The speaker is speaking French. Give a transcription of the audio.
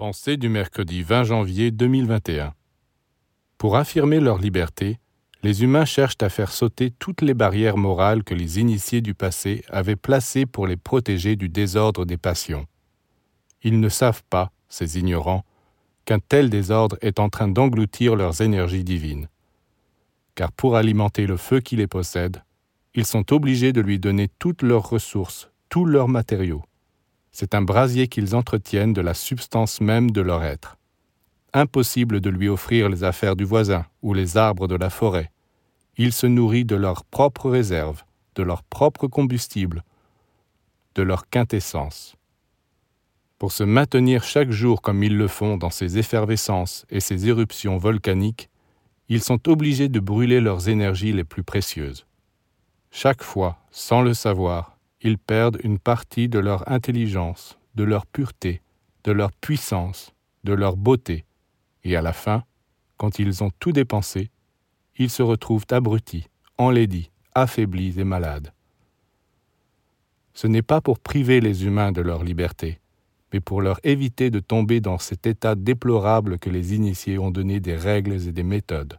Pensée du mercredi 20 janvier 2021. Pour affirmer leur liberté, les humains cherchent à faire sauter toutes les barrières morales que les initiés du passé avaient placées pour les protéger du désordre des passions. Ils ne savent pas, ces ignorants, qu'un tel désordre est en train d'engloutir leurs énergies divines. Car pour alimenter le feu qui les possède, ils sont obligés de lui donner toutes leurs ressources, tous leurs matériaux. C'est un brasier qu'ils entretiennent de la substance même de leur être. Impossible de lui offrir les affaires du voisin ou les arbres de la forêt. Il se nourrit de leurs propres réserves, de leur propre combustible, de leur quintessence. Pour se maintenir chaque jour comme ils le font dans ces effervescences et ces éruptions volcaniques, ils sont obligés de brûler leurs énergies les plus précieuses. Chaque fois, sans le savoir, ils perdent une partie de leur intelligence, de leur pureté, de leur puissance, de leur beauté, et à la fin, quand ils ont tout dépensé, ils se retrouvent abrutis, enlaidis, affaiblis et malades. Ce n'est pas pour priver les humains de leur liberté, mais pour leur éviter de tomber dans cet état déplorable que les initiés ont donné des règles et des méthodes.